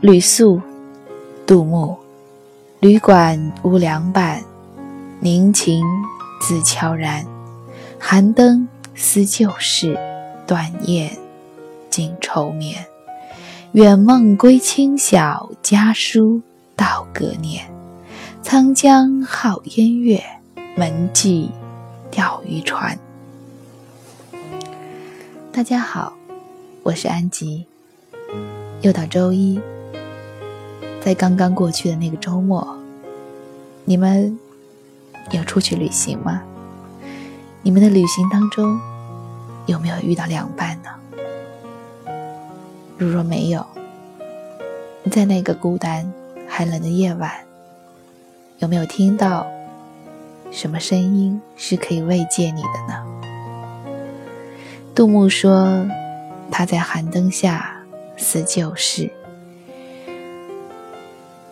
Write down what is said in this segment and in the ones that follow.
旅宿，杜牧。旅馆无凉伴，凝情自悄然。寒灯思旧事，短雁惊愁眠。远梦归清晓，家书到隔年。沧江好烟月，门际钓鱼船。大家好，我是安吉。又到周一，在刚刚过去的那个周末，你们有出去旅行吗？你们的旅行当中有没有遇到凉拌呢？如若没有，在那个孤单寒冷的夜晚，有没有听到什么声音是可以慰藉你的呢？杜牧说：“他在寒灯下。”思旧事，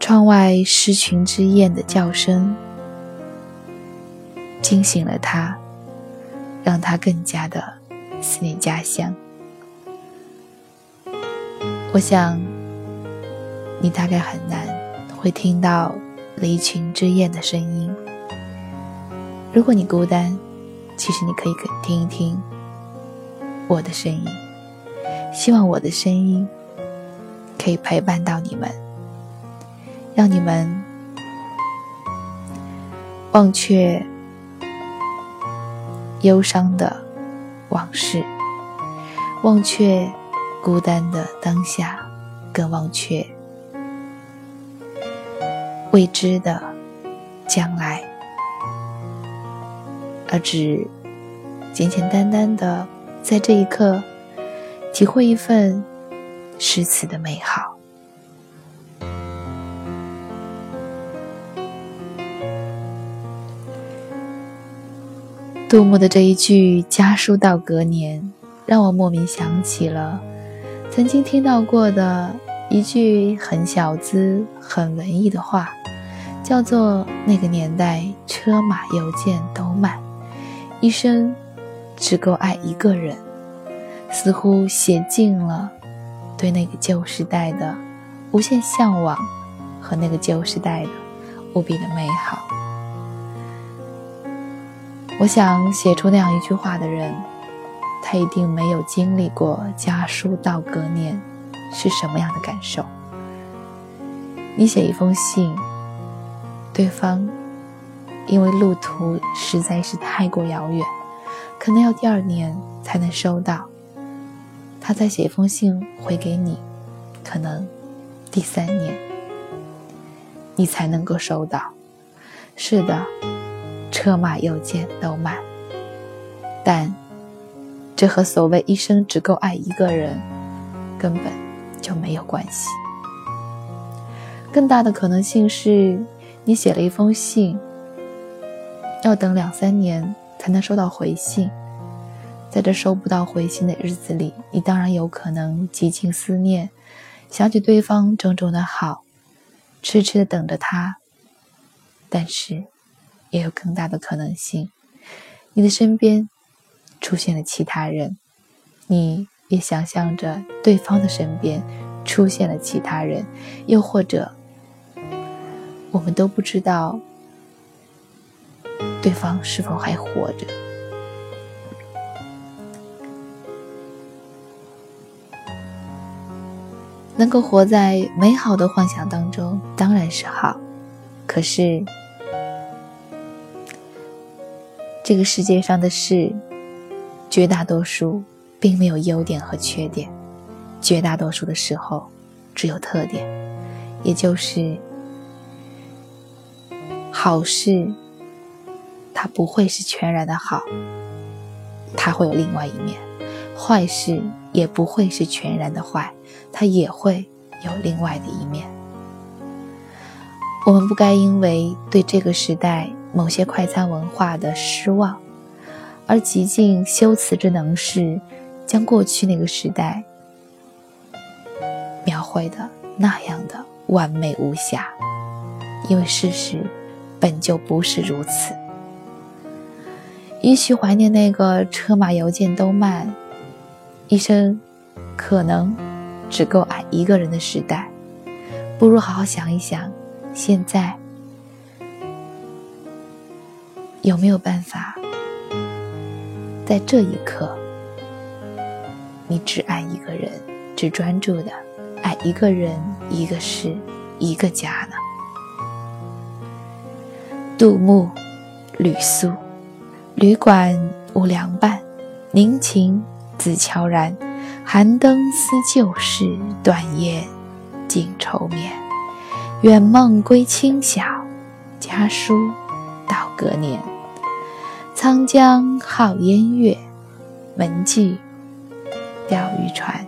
窗外狮群之燕的叫声惊醒了他，让他更加的思念家乡。我想，你大概很难会听到离群之燕的声音。如果你孤单，其实你可以听一听我的声音。希望我的声音。可以陪伴到你们，让你们忘却忧伤的往事，忘却孤单的当下，更忘却未知的将来，而只简简单单的在这一刻体会一份。诗词的美好。杜牧的这一句“家书到隔年”，让我莫名想起了曾经听到过的一句很小资、很文艺的话，叫做“那个年代车马邮件都慢，一生只够爱一个人”，似乎写尽了。对那个旧时代的无限向往和那个旧时代的无比的美好，我想写出那样一句话的人，他一定没有经历过家书到隔年是什么样的感受。你写一封信，对方因为路途实在是太过遥远，可能要第二年才能收到。他再写一封信回给你，可能第三年你才能够收到。是的，车马邮件都慢，但这和所谓一生只够爱一个人根本就没有关系。更大的可能性是，你写了一封信，要等两三年才能收到回信。在这收不到回信的日子里，你当然有可能极尽思念，想起对方种种的好，痴痴的等着他。但是，也有更大的可能性，你的身边出现了其他人，你也想象着对方的身边出现了其他人，又或者，我们都不知道对方是否还活着。能够活在美好的幻想当中当然是好，可是这个世界上的事，绝大多数并没有优点和缺点，绝大多数的时候只有特点，也就是好事，它不会是全然的好，它会有另外一面；坏事也不会是全然的坏。它也会有另外的一面。我们不该因为对这个时代某些快餐文化的失望，而极尽修辞之能事，将过去那个时代描绘的那样的完美无瑕。因为事实本就不是如此。也许怀念那个车马邮件都慢，一生可能。只够爱一个人的时代，不如好好想一想，现在有没有办法，在这一刻，你只爱一个人，只专注的爱一个人、一个事、一个家呢？杜牧，吕苏，旅馆无良伴，凝情自悄然。寒灯思旧事，断雁尽愁眠。远梦归清晓，家书到隔年。沧江好烟月，门际钓鱼船。